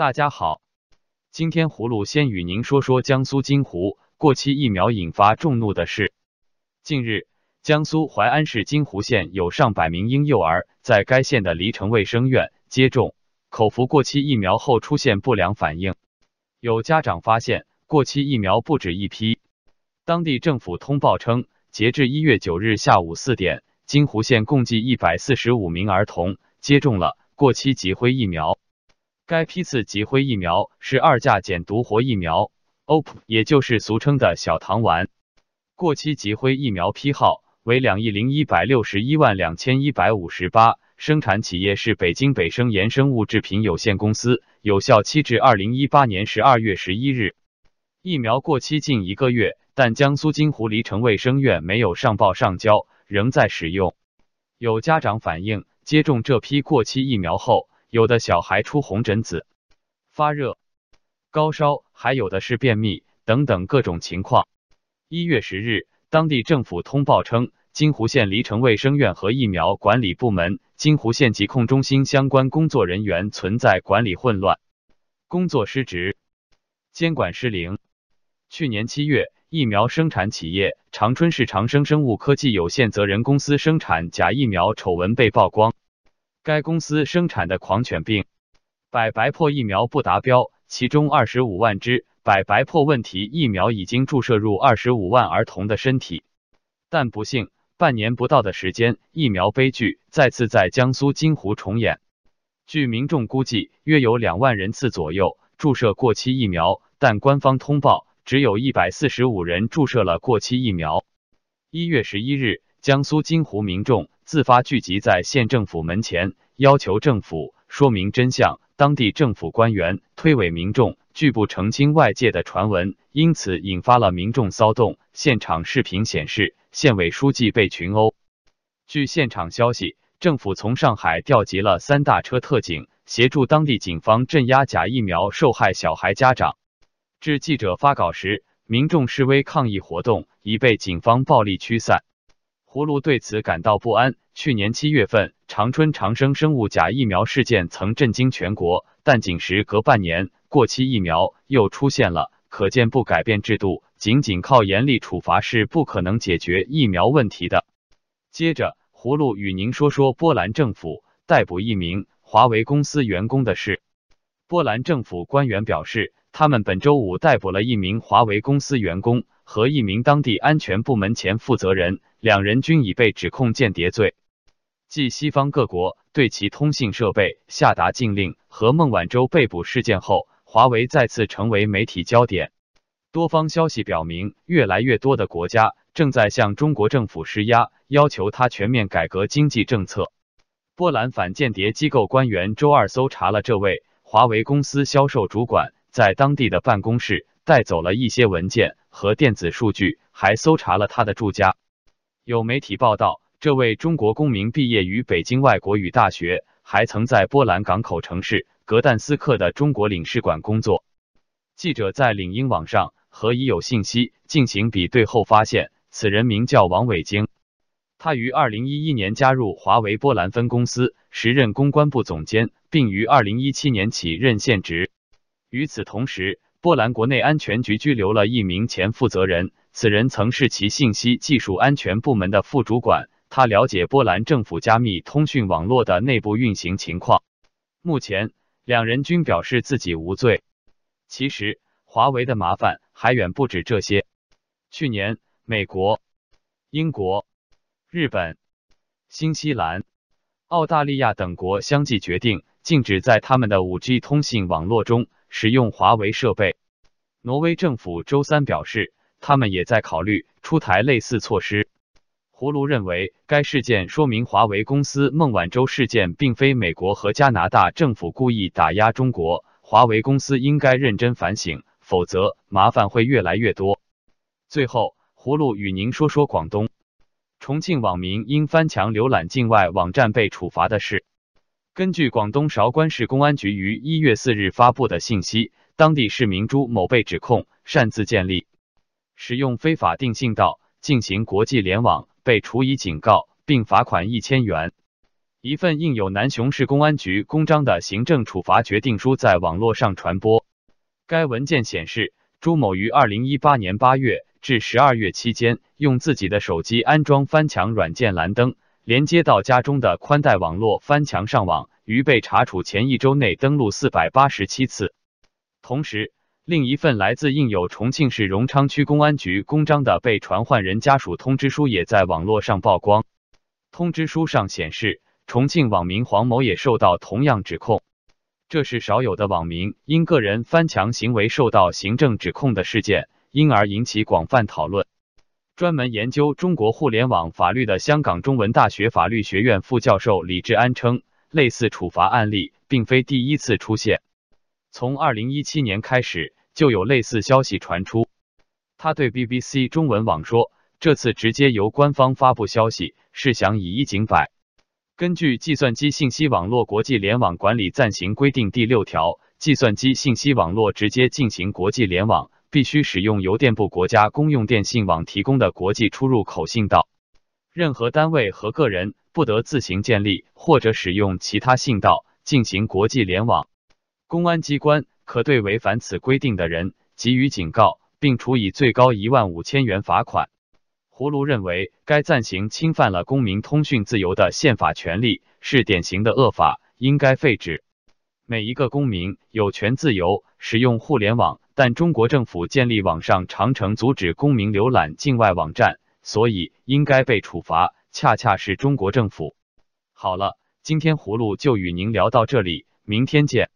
大家好，今天葫芦先与您说说江苏金湖过期疫苗引发众怒的事。近日，江苏淮安市金湖县有上百名婴幼儿在该县的黎城卫生院接种口服过期疫苗后出现不良反应，有家长发现过期疫苗不止一批。当地政府通报称，截至一月九日下午四点，金湖县共计一百四十五名儿童接种了过期脊灰疫苗。该批次吉辉疫苗是二价减毒活疫苗，OP，也就是俗称的小糖丸。过期吉辉疫苗批号为两亿零一百六十一万两千一百五十八，生产企业是北京北生研生物制品有限公司，有效期至二零一八年十二月十一日。疫苗过期近一个月，但江苏金湖黎城卫生院没有上报上交，仍在使用。有家长反映，接种这批过期疫苗后。有的小孩出红疹子、发热、高烧，还有的是便秘等等各种情况。一月十日，当地政府通报称，金湖县黎城卫生院和疫苗管理部门、金湖县疾控中心相关工作人员存在管理混乱、工作失职、监管失灵。去年七月，疫苗生产企业长春市长生生物科技有限责任公司生产假疫苗丑闻被曝光。该公司生产的狂犬病百白破疫苗不达标，其中二十五万支百白破问题疫苗已经注射入二十五万儿童的身体，但不幸，半年不到的时间，疫苗悲剧再次在江苏金湖重演。据民众估计，约有两万人次左右注射过期疫苗，但官方通报只有一百四十五人注射了过期疫苗。一月十一日，江苏金湖民众。自发聚集在县政府门前，要求政府说明真相。当地政府官员推诿民众拒不澄清外界的传闻，因此引发了民众骚动。现场视频显示，县委书记被群殴。据现场消息，政府从上海调集了三大车特警，协助当地警方镇压假疫苗受害小孩家长。至记者发稿时，民众示威抗议活动已被警方暴力驱散。葫芦对此感到不安。去年七月份，长春长生生物假疫苗事件曾震惊全国，但仅时隔半年，过期疫苗又出现了。可见，不改变制度，仅仅靠严厉处罚是不可能解决疫苗问题的。接着，葫芦与您说说波兰政府逮捕一名华为公司员工的事。波兰政府官员表示，他们本周五逮捕了一名华为公司员工和一名当地安全部门前负责人。两人均已被指控间谍罪，继西方各国对其通信设备下达禁令和孟晚舟被捕事件后，华为再次成为媒体焦点。多方消息表明，越来越多的国家正在向中国政府施压，要求他全面改革经济政策。波兰反间谍机构官员周二搜查了这位华为公司销售主管在当地的办公室，带走了一些文件和电子数据，还搜查了他的住家。有媒体报道，这位中国公民毕业于北京外国语大学，还曾在波兰港口城市格但斯克的中国领事馆工作。记者在领英网上和已有信息进行比对后发现，此人名叫王伟京，他于二零一一年加入华为波兰分公司，时任公关部总监，并于二零一七年起任现职。与此同时，波兰国内安全局拘留了一名前负责人。此人曾是其信息技术安全部门的副主管，他了解波兰政府加密通讯网络的内部运行情况。目前，两人均表示自己无罪。其实，华为的麻烦还远不止这些。去年，美国、英国、日本、新西兰、澳大利亚等国相继决定禁止在他们的 5G 通信网络中使用华为设备。挪威政府周三表示。他们也在考虑出台类似措施。葫芦认为，该事件说明华为公司孟晚舟事件并非美国和加拿大政府故意打压中国，华为公司应该认真反省，否则麻烦会越来越多。最后，葫芦与您说说广东重庆网民因翻墙浏览境外网站被处罚的事。根据广东韶关市公安局于一月四日发布的信息，当地市民朱某被指控擅自建立。使用非法定信道进行国际联网，被处以警告并罚款一千元。一份印有南雄市公安局公章的行政处罚决定书在网络上传播。该文件显示，朱某于二零一八年八月至十二月期间，用自己的手机安装翻墙软件蓝灯，连接到家中的宽带网络翻墙上网，于被查处前一周内登录四百八十七次。同时，另一份来自印有重庆市荣昌区公安局公章的被传唤人家属通知书也在网络上曝光。通知书上显示。重庆网民黄某也受到同样指控，这是少有的网民因个人翻墙行为受到行政指控的事件，因而引起广泛讨论。专门研究中国互联网法律的香港中文大学法律学院副教授李志安称，类似处罚案例并非第一次出现，从二零一七年开始就有类似消息传出。他对 BBC 中文网说：“这次直接由官方发布消息，是想以一儆百。”根据《计算机信息网络国际联网管理暂行规定》第六条，计算机信息网络直接进行国际联网，必须使用邮电部国家公用电信网提供的国际出入口信道。任何单位和个人不得自行建立或者使用其他信道进行国际联网。公安机关可对违反此规定的人给予警告，并处以最高一万五千元罚款。葫芦认为，该暂行侵犯了公民通讯自由的宪法权利，是典型的恶法，应该废止。每一个公民有权自由使用互联网，但中国政府建立网上长城，阻止公民浏览境外网站，所以应该被处罚。恰恰是中国政府。好了，今天葫芦就与您聊到这里，明天见。